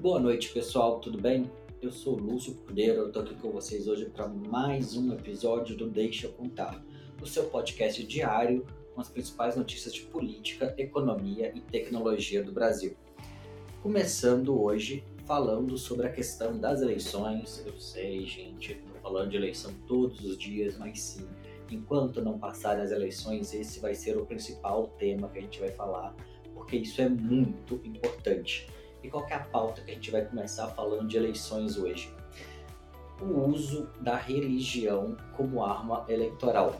Boa noite, pessoal, tudo bem? Eu sou Lúcio Cordeiro, eu tô aqui com vocês hoje para mais um episódio do Deixa eu Contar, o seu podcast diário com as principais notícias de política, economia e tecnologia do Brasil. Começando hoje falando sobre a questão das eleições. Eu sei, gente, tô falando de eleição todos os dias, mas sim, enquanto não passarem as eleições, esse vai ser o principal tema que a gente vai falar, porque isso é muito importante. E qual é a pauta que a gente vai começar falando de eleições hoje? O uso da religião como arma eleitoral.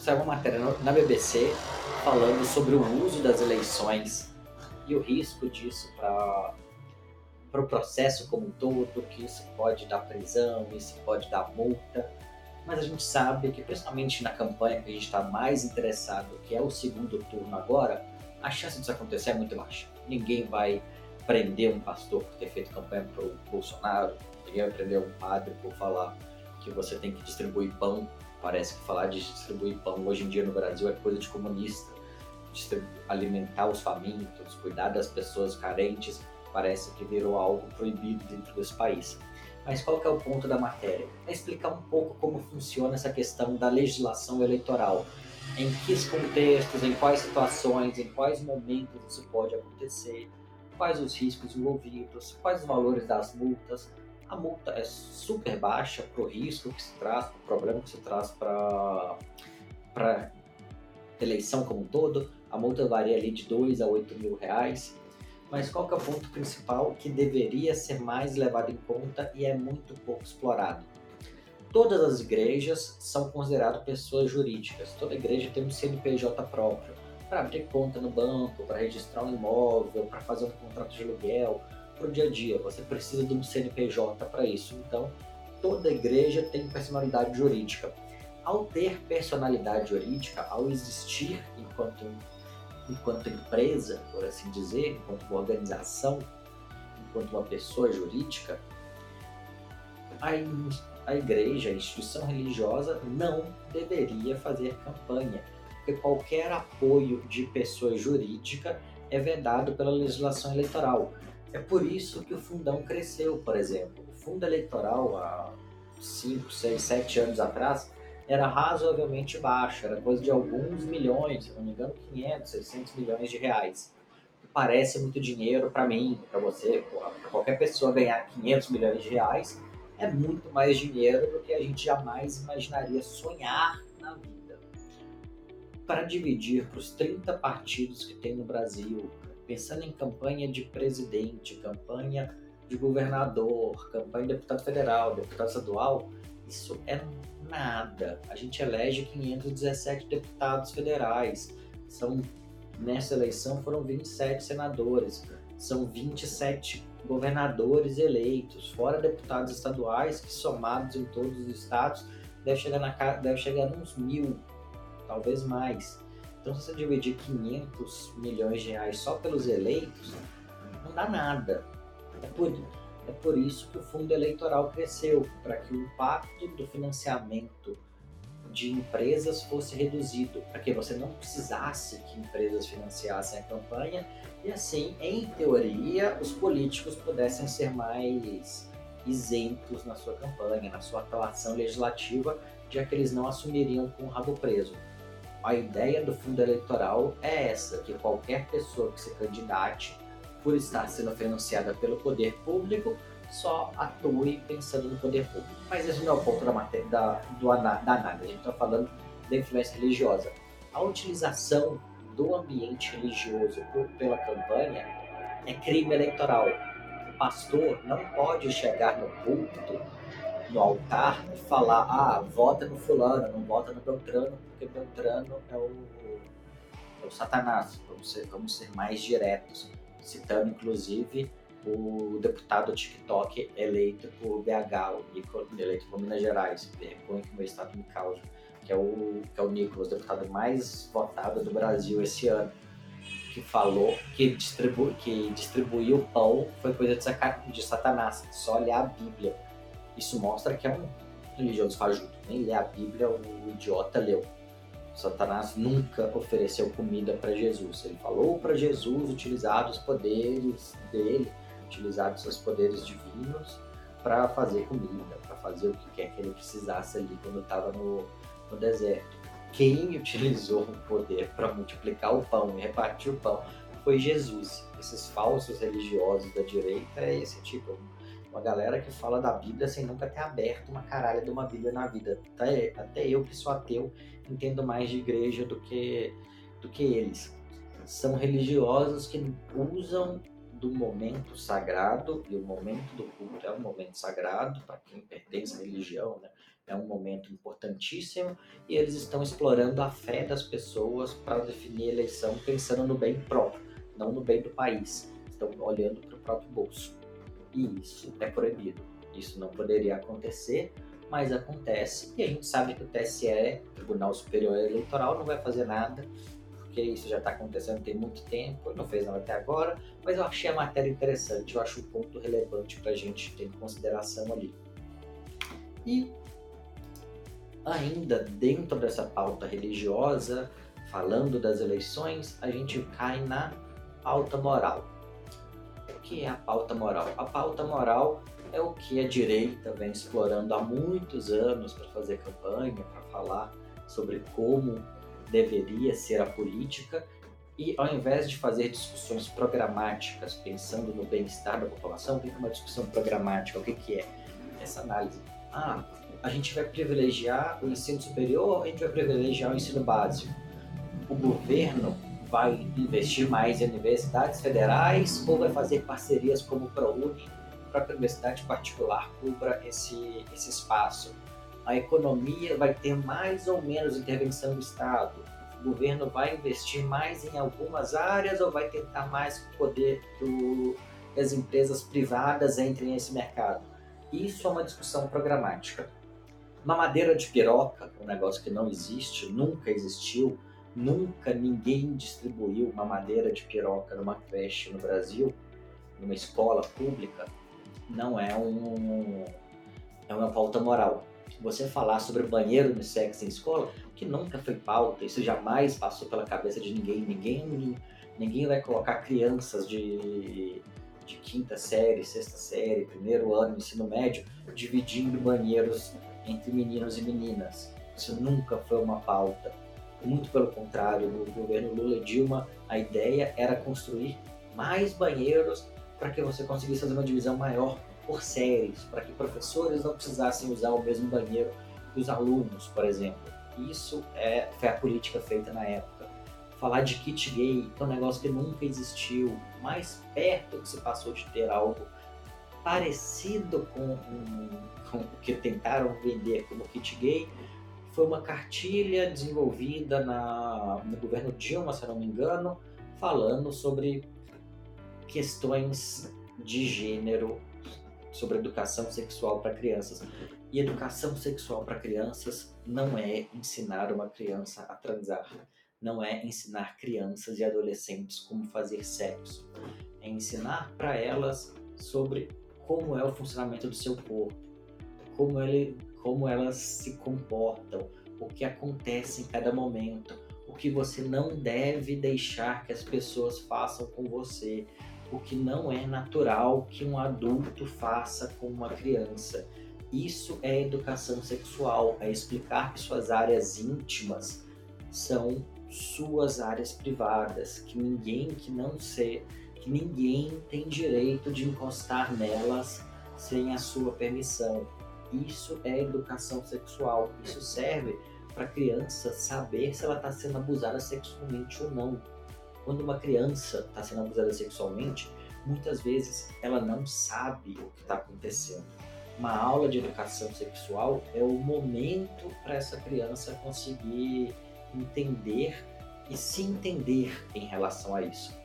Saiu uma matéria na BBC falando sobre o uso das eleições e o risco disso para para o processo como um todo, que isso pode dar prisão, isso pode dar multa, mas a gente sabe que principalmente na campanha que a gente está mais interessado, que é o segundo turno agora, a chance disso acontecer é muito baixa. Ninguém vai prender um pastor por ter feito campanha para o Bolsonaro, ninguém vai prender um padre por falar que você tem que distribuir pão. Parece que falar de distribuir pão hoje em dia no Brasil é coisa de comunista. alimentar os famintos, cuidar das pessoas carentes, parece que virou algo proibido dentro desse país. Mas qual é o ponto da matéria? É explicar um pouco como funciona essa questão da legislação eleitoral em que contextos, em quais situações, em quais momentos isso pode acontecer, quais os riscos envolvidos, quais os valores das multas. A multa é super baixa para o risco que se traz, para o problema que se traz para a eleição como um todo. A multa varia ali de 2 a 8 mil reais. Mas qual que é o ponto principal que deveria ser mais levado em conta e é muito pouco explorado? Todas as igrejas são consideradas pessoas jurídicas. Toda igreja tem um CNPJ próprio para abrir conta no banco, para registrar um imóvel, para fazer um contrato de aluguel, para o dia a dia. Você precisa de um CNPJ para isso. Então, toda igreja tem personalidade jurídica. Ao ter personalidade jurídica, ao existir enquanto, enquanto empresa, por assim dizer, enquanto uma organização, enquanto uma pessoa jurídica, a a igreja, a instituição religiosa, não deveria fazer campanha, porque qualquer apoio de pessoa jurídica é vedado pela legislação eleitoral. É por isso que o fundão cresceu, por exemplo. O fundo eleitoral, há 5, 6, 7 anos atrás, era razoavelmente baixo, era coisa de alguns milhões, se não me engano, 500, 600 milhões de reais. Parece muito dinheiro para mim, para você, para qualquer pessoa ganhar 500 milhões de reais é muito mais dinheiro do que a gente jamais imaginaria sonhar na vida. Para dividir para os 30 partidos que tem no Brasil, pensando em campanha de presidente, campanha de governador, campanha de deputado federal, deputado estadual, isso é nada. A gente elege 517 deputados federais. São nessa eleição foram 27 senadores, são 27 governadores eleitos, fora deputados estaduais, que somados em todos os estados, deve chegar, na, deve chegar uns mil, talvez mais. Então, se você dividir 500 milhões de reais só pelos eleitos, não dá nada. É por, é por isso que o fundo eleitoral cresceu, para que o impacto do financiamento de empresas fosse reduzido, para que você não precisasse que empresas financiassem a campanha e assim, em teoria, os políticos pudessem ser mais isentos na sua campanha, na sua atuação legislativa, já que eles não assumiriam com o rabo preso. A ideia do fundo eleitoral é essa, que qualquer pessoa que se candidate, por estar sendo financiada pelo poder público, só atue pensando no poder público. Mas esse não é o ponto da, matéria, da, do, da análise, a gente está falando da influência religiosa. A utilização do ambiente religioso por, pela campanha é crime eleitoral. O pastor não pode chegar no púlpito, no altar, e falar: ah, vota no fulano, não vota no Beltrano, porque Beltrano é o, é o Satanás. Vamos ser, vamos ser mais diretos, citando inclusive o deputado TikTok eleito por BH, o eleito por Minas Gerais, vergonha que meu estado me causa que é o, que é o Nicolas, deputado mais votado do Brasil esse ano, que falou que, distribu que distribuir o pão foi coisa de, de Satanás, só ler a Bíblia. Isso mostra que é um religioso fajuto. Nem ler a Bíblia o idiota leu. Satanás nunca ofereceu comida para Jesus. Ele falou para Jesus utilizar os poderes dele, utilizar os seus poderes divinos para fazer comida, para fazer o que quer que ele precisasse ali quando estava no, no deserto. Quem utilizou o poder para multiplicar o pão e repartir o pão foi Jesus. Esses falsos religiosos da direita é esse tipo, uma galera que fala da Bíblia sem nunca ter aberto uma caralha de uma Bíblia na vida. Até, até eu, que sou ateu, entendo mais de igreja do que, do que eles. São religiosos que usam do momento sagrado, e o momento do culto é um momento sagrado para quem pertence à religião, né? é um momento importantíssimo, e eles estão explorando a fé das pessoas para definir a eleição pensando no bem próprio, não no bem do país. Estão olhando para o próprio bolso. E isso é proibido. Isso não poderia acontecer, mas acontece. E a gente sabe que o TSE, Tribunal Superior Eleitoral, não vai fazer nada, porque isso já está acontecendo tem muito tempo, não fez nada até agora. Mas eu achei a matéria interessante, eu acho um ponto relevante para a gente ter em consideração ali. E ainda dentro dessa pauta religiosa, falando das eleições, a gente cai na pauta moral que é a pauta moral? A pauta moral é o que a direita vem explorando há muitos anos para fazer campanha, para falar sobre como deveria ser a política e ao invés de fazer discussões programáticas pensando no bem-estar da população, o que é uma discussão programática? O que, é essa análise? Ah, a gente vai privilegiar o ensino superior a gente vai privilegiar o ensino básico? O governo vai investir mais em universidades federais ou vai fazer parcerias como o ProUni para a universidade particular cubra esse, esse espaço? A economia vai ter mais ou menos intervenção do Estado? O governo vai investir mais em algumas áreas ou vai tentar mais poder que as empresas privadas entrem nesse mercado? Isso é uma discussão programática. Mamadeira de piroca, um negócio que não existe, nunca existiu, Nunca ninguém distribuiu uma madeira de piroca numa creche no Brasil, numa escola pública. Não é um é uma pauta moral. Você falar sobre banheiro no sexo em escola, que nunca foi pauta, isso jamais passou pela cabeça de ninguém. Ninguém ninguém vai colocar crianças de, de quinta série, sexta série, primeiro ano, ensino médio, dividindo banheiros entre meninos e meninas. Isso nunca foi uma pauta. Muito pelo contrário, no governo Lula e Dilma, a ideia era construir mais banheiros para que você conseguisse fazer uma divisão maior por séries, para que professores não precisassem usar o mesmo banheiro que os alunos, por exemplo. Isso é, foi a política feita na época. Falar de kit gay, que é um negócio que nunca existiu, mais perto que se passou de ter algo parecido com, com o que tentaram vender como kit gay, foi uma cartilha desenvolvida na, no governo Dilma, se não me engano, falando sobre questões de gênero, sobre educação sexual para crianças. E educação sexual para crianças não é ensinar uma criança a transar, não é ensinar crianças e adolescentes como fazer sexo, é ensinar para elas sobre como é o funcionamento do seu corpo, como ele como elas se comportam, o que acontece em cada momento, o que você não deve deixar que as pessoas façam com você, o que não é natural que um adulto faça com uma criança. Isso é educação sexual, é explicar que suas áreas íntimas são suas áreas privadas, que ninguém que não ser, que ninguém tem direito de encostar nelas sem a sua permissão. Isso é educação sexual. Isso serve para a criança saber se ela está sendo abusada sexualmente ou não. Quando uma criança está sendo abusada sexualmente, muitas vezes ela não sabe o que está acontecendo. Uma aula de educação sexual é o momento para essa criança conseguir entender e se entender em relação a isso.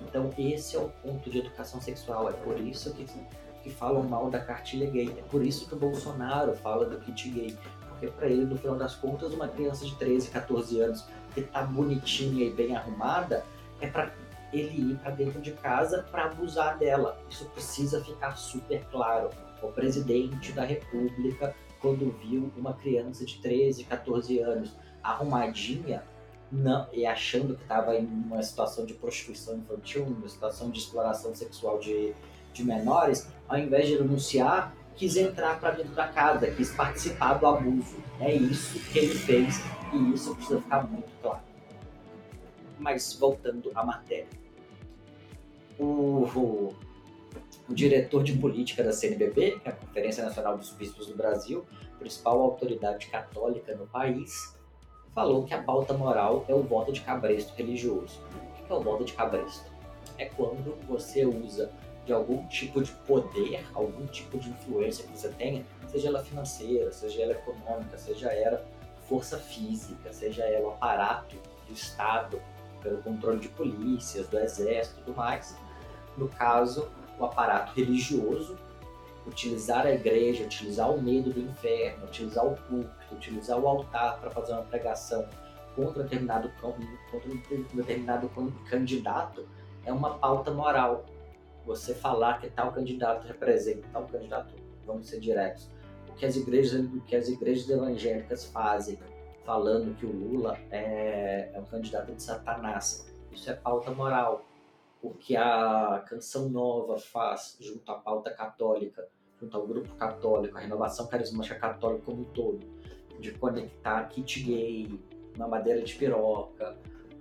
Então, esse é o ponto de educação sexual. É por isso que que falam mal da cartilha gay. É por isso que o Bolsonaro fala do kit gay. Porque para ele, no final das contas, uma criança de 13, 14 anos que tá bonitinha e bem arrumada, é para ele ir para dentro de casa para abusar dela. Isso precisa ficar super claro. O presidente da República, quando viu uma criança de 13, 14 anos arrumadinha não, e achando que estava em uma situação de prostituição infantil, uma situação de exploração sexual de, de menores, ao invés de denunciar, quis entrar para dentro da casa, quis participar do abuso. É isso que ele fez e isso precisa ficar muito claro. Mas voltando à matéria. O, o, o diretor de política da CNBB, é a Conferência Nacional dos Bispos do Brasil, principal autoridade católica no país, falou que a pauta moral é o voto de cabresto religioso. O que é o voto de cabresto? É quando você usa de algum tipo de poder, algum tipo de influência que você tenha, seja ela financeira, seja ela econômica, seja ela força física, seja ela aparato do Estado, pelo controle de polícias, do exército e tudo mais. No caso, o aparato religioso, utilizar a igreja, utilizar o medo do inferno, utilizar o culto, utilizar o altar para fazer uma pregação contra determinado, contra um determinado candidato é uma pauta moral. Você falar que tal candidato representa tal candidato, vamos ser diretos. O que as igrejas, o que as igrejas evangélicas fazem, falando que o Lula é, é um candidato de Satanás, isso é pauta moral. O que a Canção Nova faz junto à pauta católica, junto ao grupo católico, a renovação carismática católica como um todo, de conectar kit gay, uma madeira de piroca,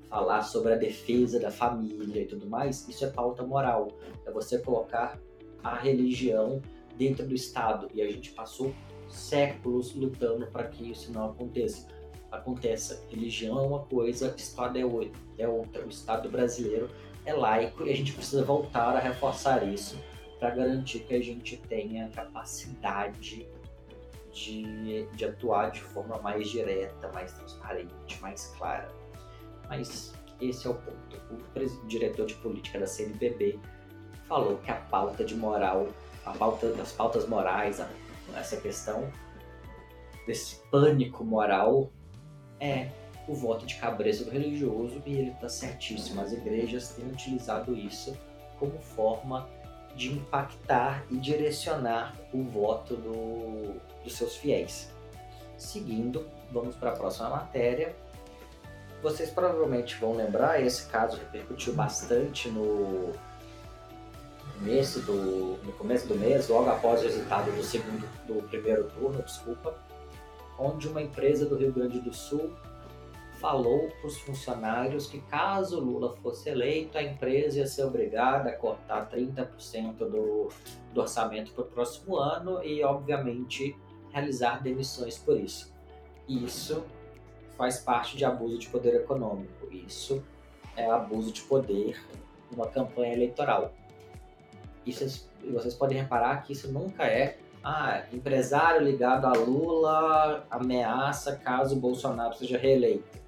falar sobre a defesa da família e tudo mais, isso é pauta moral. É você colocar a religião dentro do Estado. E a gente passou séculos lutando para que isso não aconteça. Aconteça. Religião é uma coisa, Estado é outra. O Estado brasileiro é laico e a gente precisa voltar a reforçar isso para garantir que a gente tenha capacidade de, de atuar de forma mais direta, mais transparente, mais clara. Mas esse é o ponto. O diretor de política da CNBB falou que a pauta de moral, a pauta das pautas morais, essa questão desse pânico moral é o voto de cabresto religioso e ele está certíssimo. As igrejas têm utilizado isso como forma de impactar e direcionar o voto do, dos seus fiéis. Seguindo, vamos para a próxima matéria. Vocês provavelmente vão lembrar, esse caso repercutiu bastante no começo do, no começo do mês, logo após o resultado do segundo do primeiro turno, desculpa, onde uma empresa do Rio Grande do Sul falou para os funcionários que caso Lula fosse eleito, a empresa ia ser obrigada a cortar 30% do, do orçamento para o próximo ano e, obviamente, realizar demissões por isso. Isso faz parte de abuso de poder econômico. Isso é abuso de poder numa campanha eleitoral. Isso, vocês podem reparar que isso nunca é ah, empresário ligado a Lula ameaça caso Bolsonaro seja reeleito.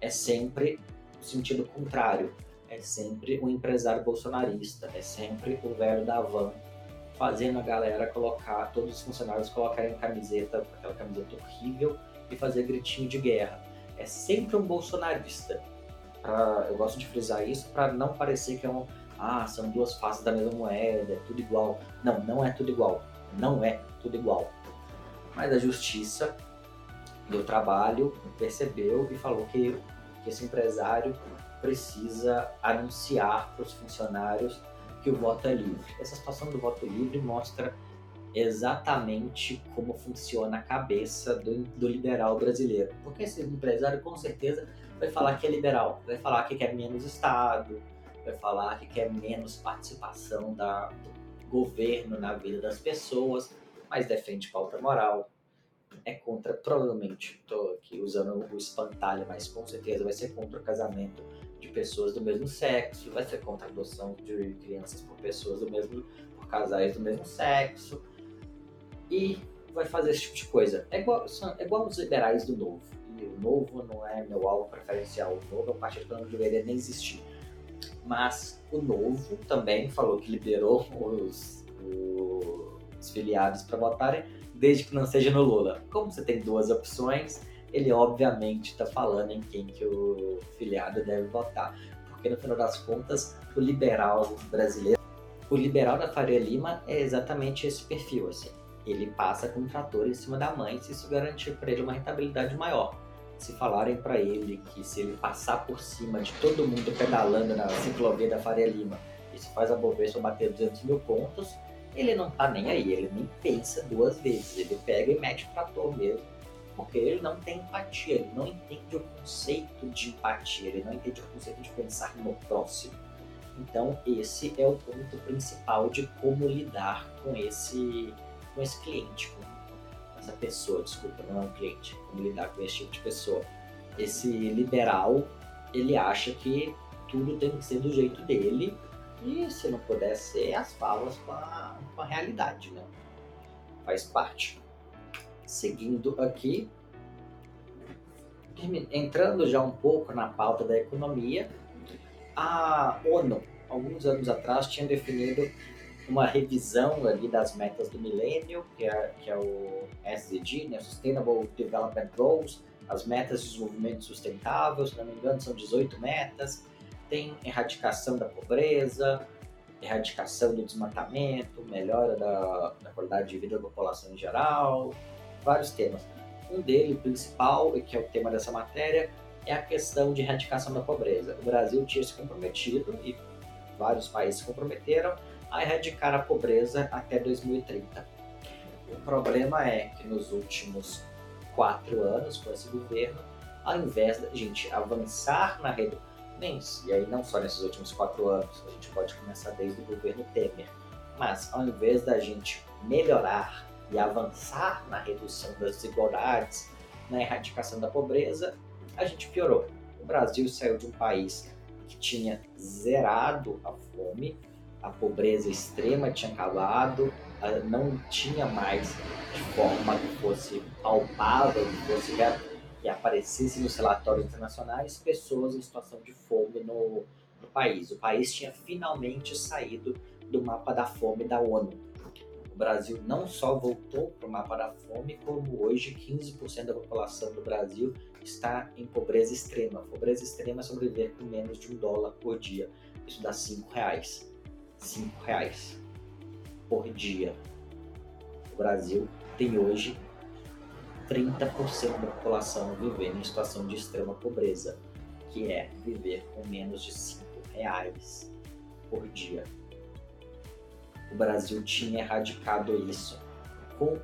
É sempre o sentido contrário. É sempre o empresário bolsonarista. É sempre o velho da van fazendo a galera colocar, todos os funcionários colocarem camiseta, aquela camiseta horrível e fazer gritinho de guerra. É sempre um bolsonarista. Pra, eu gosto de frisar isso para não parecer que é um, ah, são duas faces da mesma moeda, é tudo igual. Não, não é tudo igual. Não é tudo igual. Mas a justiça do trabalho percebeu e falou que, que esse empresário precisa anunciar para os funcionários que o voto é livre. Essa situação do voto livre mostra exatamente como funciona a cabeça do, do, liberal brasileiro. Porque esse empresário com certeza vai falar que é liberal, vai falar que quer menos Estado, vai falar que quer menos participação da, governo na vida das pessoas, mas defende pauta moral. É contra, provavelmente, estou aqui usando o espantalho, mas com certeza vai ser contra o casamento de pessoas do mesmo sexo, vai ser contra a adoção de crianças por pessoas do mesmo, por casais do mesmo sexo, e vai fazer esse tipo de coisa. É igual, são, é igual os liberais do Novo. E o Novo não é meu alvo preferencial, o Novo é um partido que não deveria nem existir. Mas o Novo também falou que liberou os, os filiados para votarem, desde que não seja no Lula. Como você tem duas opções, ele obviamente está falando em quem que o filiado deve votar. Porque no final das contas, o liberal brasileiro, o liberal da Faria Lima é exatamente esse perfil, assim. Ele passa com um trator em cima da mãe se isso garantir para ele uma rentabilidade maior. Se falarem para ele que se ele passar por cima de todo mundo pedalando na ciclovia da Faria Lima, isso faz a Bovespa bater 200 mil pontos, ele não tá nem aí, ele nem pensa duas vezes, ele pega e mete o trator mesmo, porque ele não tem empatia, ele não entende o conceito de empatia, ele não entende o conceito de pensar no próximo. Então esse é o ponto principal de como lidar com esse, com esse cliente, com essa pessoa, desculpa, não é um cliente, como lidar com esse tipo de pessoa. Esse liberal, ele acha que tudo tem que ser do jeito dele e se não puder ser, as falas com a, realidade, né? Faz parte. Seguindo aqui, entrando já um pouco na pauta da economia, a ONU, alguns anos atrás, tinha definido uma revisão ali das metas do milênio, que é, que é o SDG, né, Sustainable Development Goals, as metas de desenvolvimento sustentável, se não me engano, são 18 metas. Tem erradicação da pobreza, erradicação do desmatamento, melhora da, da qualidade de vida da população em geral, vários temas. Um deles, principal, e que é o tema dessa matéria, é a questão de erradicação da pobreza. O Brasil tinha se comprometido, e vários países se comprometeram, a erradicar a pobreza até 2030. O problema é que nos últimos quatro anos, com esse governo, ao invés da gente avançar na redução, e aí não só nesses últimos quatro anos, a gente pode começar desde o governo Temer, mas ao invés da gente melhorar e avançar na redução das desigualdades, na erradicação da pobreza, a gente piorou. O Brasil saiu de um país que tinha zerado a fome, a pobreza extrema tinha acabado, não tinha mais de forma que fosse palpável, que fosse que aparecesse nos relatórios internacionais pessoas em situação de fome no, no país. O país tinha finalmente saído do mapa da fome da ONU. O Brasil não só voltou para o mapa da fome, como hoje 15% da população do Brasil está em pobreza extrema. Pobreza extrema é sobreviver com menos de um dólar por dia. Isso dá 5 reais. 5 reais por dia. O Brasil tem hoje 30% da população vivendo em situação de extrema pobreza, que é viver com menos de 5 reais por dia o Brasil tinha erradicado isso com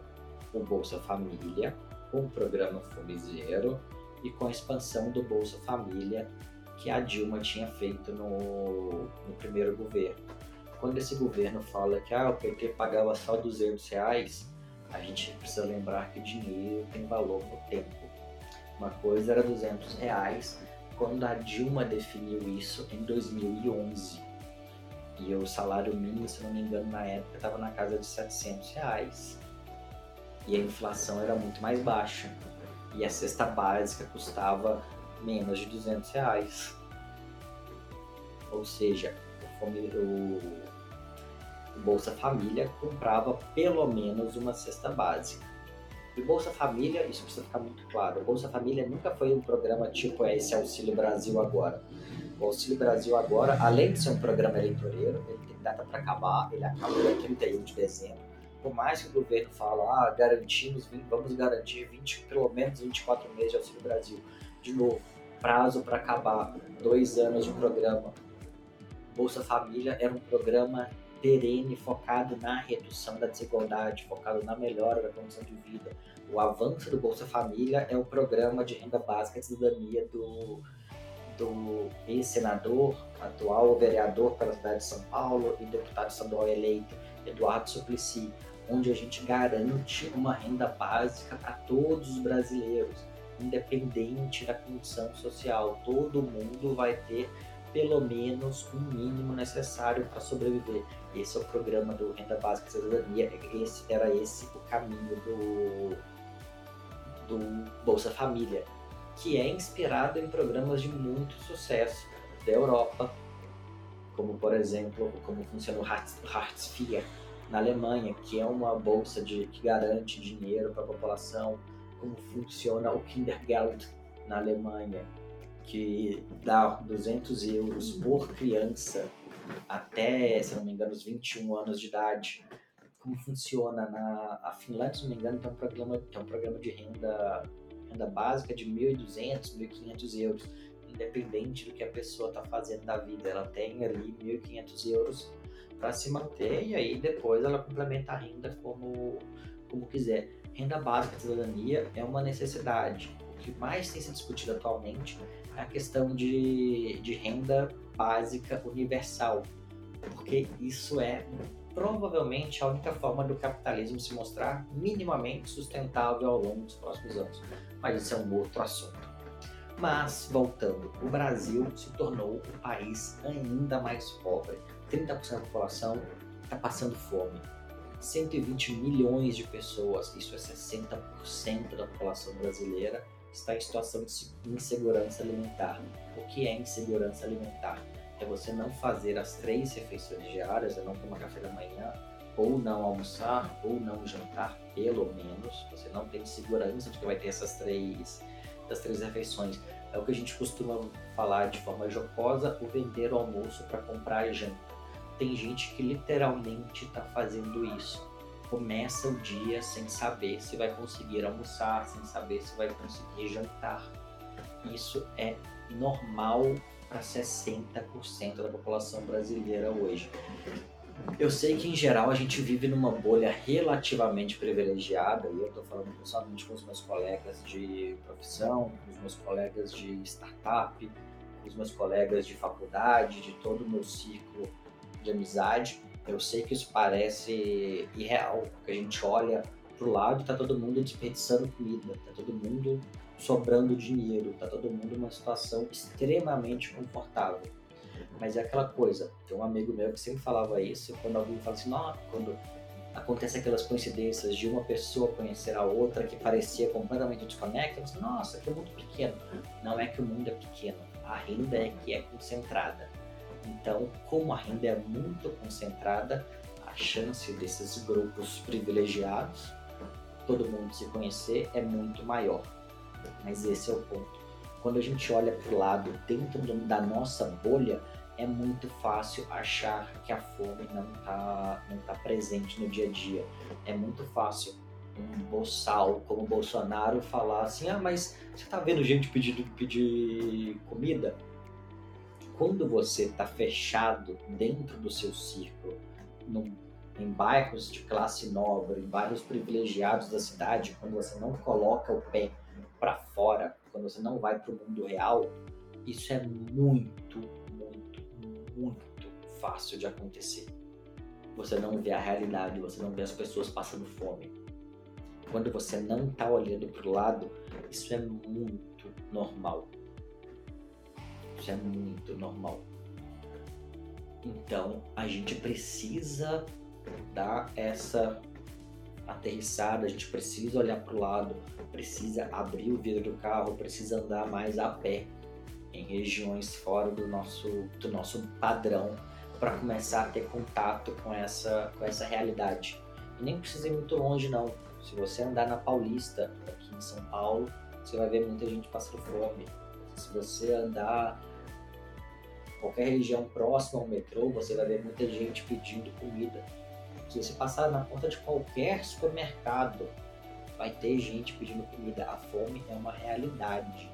o Bolsa Família, com o programa Fome Zero e com a expansão do Bolsa Família que a Dilma tinha feito no, no primeiro governo. Quando esse governo fala que ah, o PT pagava só 200 reais, a gente precisa lembrar que dinheiro tem valor no tempo. Uma coisa era 200 reais quando a Dilma definiu isso em 2011 e o salário mínimo, se não me engano, na época estava na casa de 700 reais. E a inflação era muito mais baixa. E a cesta básica custava menos de 200 reais. Ou seja, o, o, Bolsa Família comprava pelo menos uma cesta básica. E Bolsa Família, isso precisa ficar muito claro, o Bolsa Família nunca foi um programa tipo esse Auxílio Brasil agora o Auxílio Brasil agora, além de ser um programa eleitoreiro, ele tem data para acabar, ele acaba dia 31 de dezembro. Por mais que o governo fale, ah, garantimos, vamos garantir 20, pelo menos 24 meses de Auxílio Brasil. De novo, prazo para acabar, dois anos de programa. Bolsa Família era um programa perene, focado na redução da desigualdade, focado na melhora da condição de vida. O avanço do Bolsa Família é o programa de renda básica de cidadania do do ex-senador, atual vereador pela cidade de São Paulo e deputado estadual eleito Eduardo Suplicy, onde a gente garante uma renda básica para todos os brasileiros, independente da condição social. Todo mundo vai ter pelo menos um mínimo necessário para sobreviver. Esse é o programa do Renda Básica e Cidadania. Esse, era esse o caminho do, do Bolsa Família que é inspirado em programas de muito sucesso da Europa, como por exemplo, como funciona o Hartz IV na Alemanha, que é uma bolsa de, que garante dinheiro para a população, como funciona o Kindergeld na Alemanha, que dá 200 euros por criança até, se não me engano, os 21 anos de idade. Como funciona na a Finlândia, se não me engano, tem um programa, tem um programa de renda renda básica de 1.200, 1.500 euros, independente do que a pessoa está fazendo da vida. Ela tem ali 1.500 euros para se manter e aí depois ela complementa a renda como, como quiser. Renda básica de cidadania é uma necessidade. O que mais tem se discutido atualmente a questão de, de renda básica universal, porque isso é provavelmente a única forma do capitalismo se mostrar minimamente sustentável ao longo dos próximos anos. Mas isso é um outro assunto. Mas, voltando, o Brasil se tornou o país ainda mais pobre. 30% da população está passando fome. 120 milhões de pessoas, isso é 60% da população brasileira, está em situação de insegurança alimentar. O que é insegurança alimentar? É você não fazer as três refeições diárias, é não tomar café da manhã, ou não almoçar, ou não jantar, pelo menos. Você não tem segurança de que vai ter essas três, essas três refeições. É o que a gente costuma falar de forma jocosa, o vender o almoço para comprar janta tem gente que literalmente está fazendo isso. Começa o dia sem saber se vai conseguir almoçar, sem saber se vai conseguir jantar. Isso é normal para 60% da população brasileira hoje. Eu sei que em geral a gente vive numa bolha relativamente privilegiada, e eu estou falando principalmente com os meus colegas de profissão, com os meus colegas de startup, com os meus colegas de faculdade, de todo o meu ciclo de amizade. Eu sei que isso parece irreal, porque a gente olha pro lado e tá todo mundo desperdiçando comida, tá todo mundo sobrando dinheiro, tá todo mundo numa situação extremamente confortável. Mas é aquela coisa, tem um amigo meu que sempre falava isso, quando alguém fala assim, não, quando acontece aquelas coincidências de uma pessoa conhecer a outra que parecia completamente desconecta, você, nossa, que é muito pequeno. Não é que o mundo é pequeno, a renda é que é concentrada. Então, como a renda é muito concentrada, a chance desses grupos privilegiados, todo mundo se conhecer, é muito maior. Mas esse é o ponto. Quando a gente olha para o lado dentro da nossa bolha, é muito fácil achar que a fome não está não tá presente no dia a dia. É muito fácil um boçal como Bolsonaro falar assim: ah, mas você está vendo gente pedindo pedir comida? Quando você está fechado dentro do seu círculo, num, em bairros de classe nobre, em bairros privilegiados da cidade, quando você não coloca o pé para fora, quando você não vai para o mundo real, isso é muito, muito, muito fácil de acontecer. Você não vê a realidade, você não vê as pessoas passando fome. Quando você não está olhando para o lado, isso é muito normal. Isso é muito normal. Então a gente precisa dar essa aterrissada, a gente precisa olhar para o lado, precisa abrir o vidro do carro, precisa andar mais a pé em regiões fora do nosso, do nosso padrão para começar a ter contato com essa, com essa realidade. E nem precisa ir muito longe não. Se você andar na Paulista, aqui em São Paulo, você vai ver muita gente passando fome. Se você andar qualquer região próxima ao metrô, você vai ver muita gente pedindo comida. Se você passar na porta de qualquer supermercado, vai ter gente pedindo comida. A fome é uma realidade.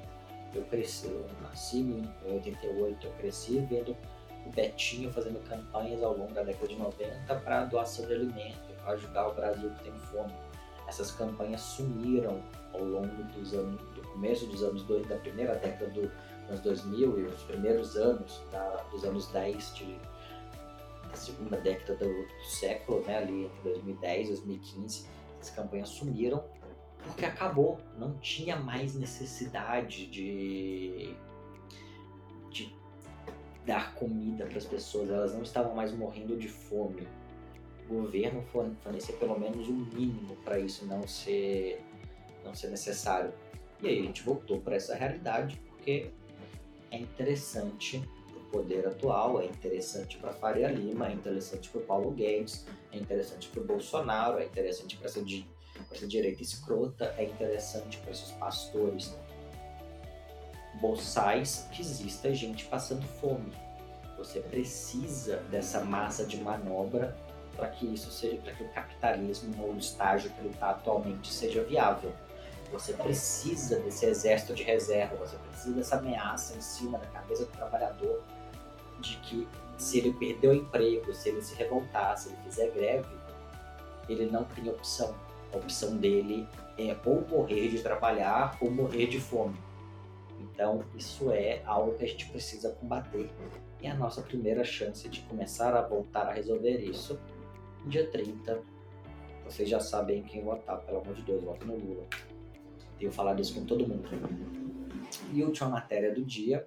Eu cresci, eu nasci em 88, eu cresci vendo o Betinho fazendo campanhas ao longo da década de 90 para doação de alimento, para ajudar o Brasil que tem fome. Essas campanhas sumiram ao longo dos anos, do começo dos anos dois, da primeira década do, anos 2000 e os primeiros anos da, dos anos 10 de, da segunda década do, do, século, né, ali entre 2010 e 2015, as campanhas sumiram porque acabou, não tinha mais necessidade de, de dar comida para as pessoas, elas não estavam mais morrendo de fome. O governo fornecer pelo menos um mínimo para isso não ser, não ser necessário. E aí a gente voltou para essa realidade porque é interessante para o poder atual, é interessante para Faria Lima, é interessante para o Paulo Guedes, é interessante para o Bolsonaro, é interessante para essa, di essa direita escrota, é interessante para esses pastores boçais que exista gente passando fome. Você precisa dessa massa de manobra para que isso seja, para que o capitalismo no estágio que ele está atualmente seja viável. Você precisa desse exército de reserva, você precisa dessa ameaça em cima da cabeça do trabalhador de que se ele perder o emprego, se ele se revoltar, se ele fizer greve, ele não tem opção. A opção dele é ou morrer de trabalhar ou morrer de fome. Então, isso é algo que a gente precisa combater. E a nossa primeira chance de começar a voltar a resolver isso, dia 30, vocês já sabem quem votar, pelo amor de Deus, voto no Lula. Tenho falado isso com todo mundo. E última matéria do dia,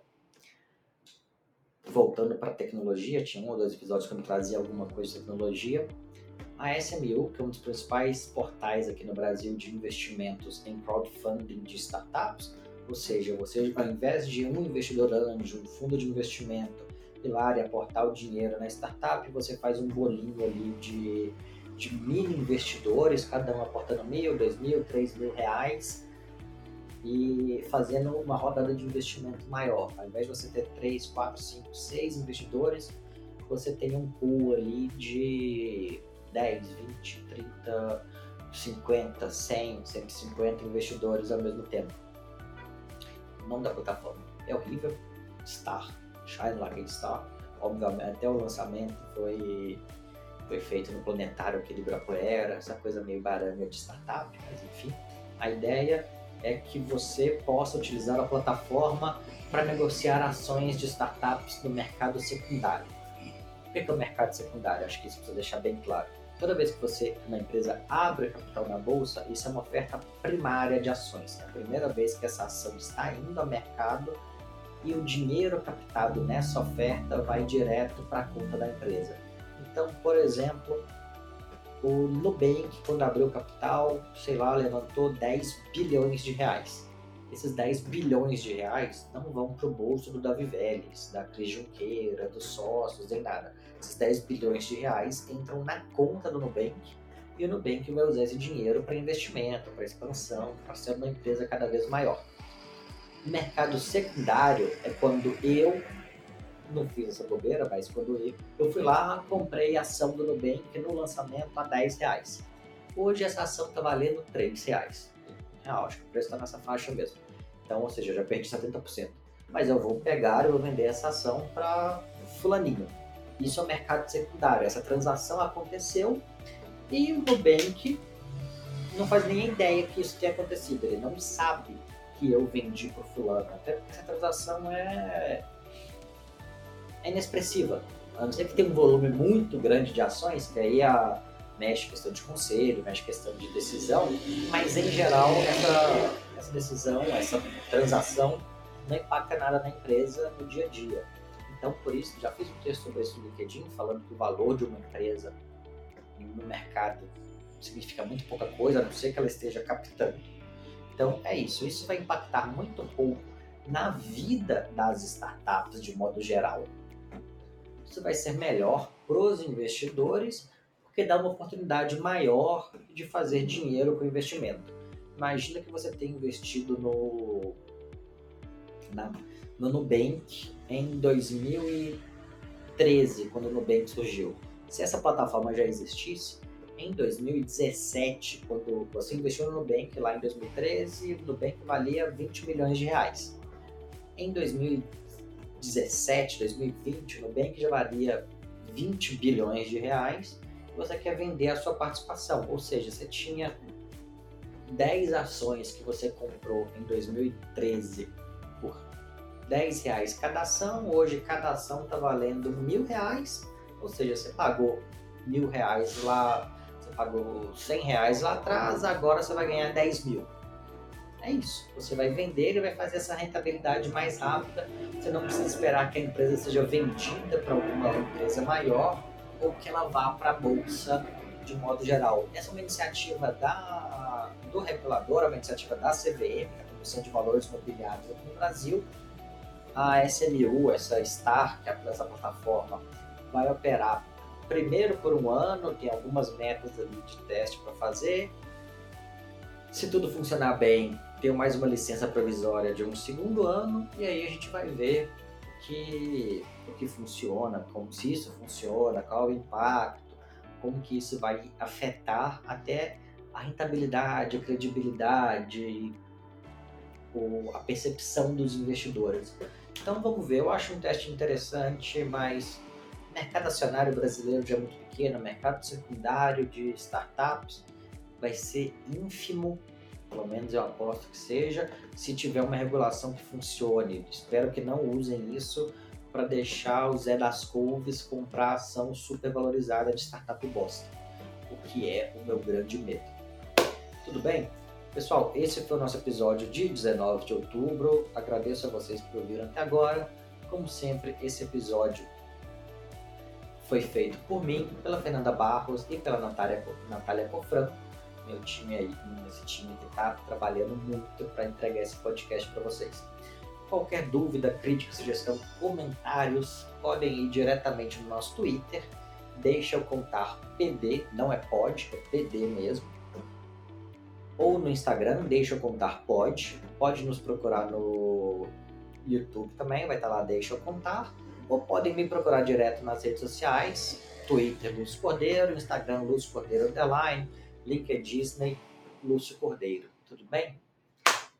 voltando para tecnologia, tinha um ou dois episódios que eu me trazia alguma coisa de tecnologia. A SMU, que é um dos principais portais aqui no Brasil de investimentos em crowdfunding de startups, ou seja, você ao invés de um investidor anjo, um fundo de investimento, ir lá e aportar o dinheiro na startup, você faz um bolinho ali de, de mini investidores, cada um aportando mil, dois mil, três mil reais e fazendo uma rodada de investimento maior. Ao invés de você ter 3, 4, 5, 6 investidores, você tem um pool ali de 10, 20, 30, 50, 100, 150 investidores ao mesmo tempo. O nome da plataforma é horrível, Star, Shine Like a Star. Obviamente, até o lançamento foi, foi feito no planetário aqui do Ibirapuera, essa coisa meio baranga de startup, mas enfim. A ideia é que você possa utilizar a plataforma para negociar ações de startups no mercado secundário. O que é o mercado secundário? Acho que isso precisa deixar bem claro. Toda vez que você, uma empresa, abre capital na bolsa, isso é uma oferta primária de ações. É a primeira vez que essa ação está indo ao mercado e o dinheiro captado nessa oferta vai direto para a conta da empresa. Então, por exemplo, o Nubank, quando abriu capital, sei lá, levantou 10 bilhões de reais. Esses 10 bilhões de reais não vão para o bolso do Davi Vélez, da Cris Junqueira, dos sócios, nem nada. Esses 10 bilhões de reais entram na conta do Nubank e o Nubank vai usar esse dinheiro para investimento, para expansão, para ser uma empresa cada vez maior. Mercado secundário é quando eu não fiz essa bobeira, mas quando eu, eu fui lá, comprei a ação do Nubank no lançamento a 10 reais. Hoje essa ação está valendo 3 reais. Real, acho que o preço está nessa faixa mesmo. Então, ou seja, eu já perdi 70%. Mas eu vou pegar e vou vender essa ação para fulaninho. Isso é o mercado secundário. Essa transação aconteceu e o Nubank não faz nem ideia que isso tenha acontecido. Ele não sabe que eu vendi para fulano. Até porque essa transação é é inexpressiva. A não ser que tenha um volume muito grande de ações, que aí a, mexe questão de conselho, mexe questão de decisão, mas em geral essa, essa decisão, essa transação não impacta nada na empresa no dia a dia. Então, por isso, já fiz um texto sobre isso no LinkedIn, falando que o valor de uma empresa no mercado significa muito pouca coisa, a não ser que ela esteja captando. Então, é isso. Isso vai impactar muito pouco na vida das startups de modo geral isso vai ser melhor para os investidores, porque dá uma oportunidade maior de fazer dinheiro com o investimento. Imagina que você tem investido no, na, no Nubank em 2013, quando o Nubank surgiu. Se essa plataforma já existisse, em 2017, quando você investiu no Nubank lá em 2013, o Nubank valia 20 milhões de reais. Em 2017, 2017, 2020, o Nubank já valia 20 bilhões de reais você quer vender a sua participação. Ou seja, você tinha 10 ações que você comprou em 2013 por 10 reais cada ação, hoje cada ação está valendo mil reais, ou seja, você pagou mil reais lá, você pagou 100 reais lá atrás, agora você vai ganhar 10 mil. É isso. Você vai vender e vai fazer essa rentabilidade mais rápida. Você não precisa esperar que a empresa seja vendida para alguma empresa maior ou que ela vá para a bolsa de modo geral. Essa é uma iniciativa da, do regulador, é uma iniciativa da CVM, é a Comissão de Valores Imobiliários aqui no Brasil. A SMU, essa STAR, que é essa plataforma, vai operar primeiro por um ano, tem algumas metas ali de teste para fazer. Se tudo funcionar bem, ter mais uma licença provisória de um segundo ano e aí a gente vai ver o que, o que funciona, como se isso funciona, qual o impacto, como que isso vai afetar até a rentabilidade, a credibilidade, a percepção dos investidores. Então vamos ver, eu acho um teste interessante, mas o mercado acionário brasileiro já é muito pequeno, o mercado secundário de startups vai ser ínfimo, pelo menos eu aposto que seja, se tiver uma regulação que funcione. Espero que não usem isso para deixar o Zé das Couves comprar ação supervalorizada de startup bosta, o que é o meu grande medo. Tudo bem? Pessoal, esse foi o nosso episódio de 19 de outubro. Agradeço a vocês por ouvirem até agora. Como sempre, esse episódio foi feito por mim, pela Fernanda Barros e pela Natália, Natália Cofran, meu time aí, esse time que está trabalhando muito para entregar esse podcast para vocês. Qualquer dúvida, crítica, sugestão, comentários, podem ir diretamente no nosso Twitter. Deixa eu contar PD, não é pod, é PD mesmo. Ou no Instagram, deixa eu contar pod. Pode nos procurar no YouTube também, vai estar lá Deixa eu contar. Ou podem me procurar direto nas redes sociais, Twitter Lúcio Cordeiro, Instagram Lúcio Cordeiro Underline, LinkedIn Disney Lúcio Cordeiro. Tudo bem?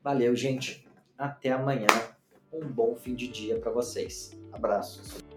Valeu, gente. Até amanhã um bom fim de dia para vocês. Abraços.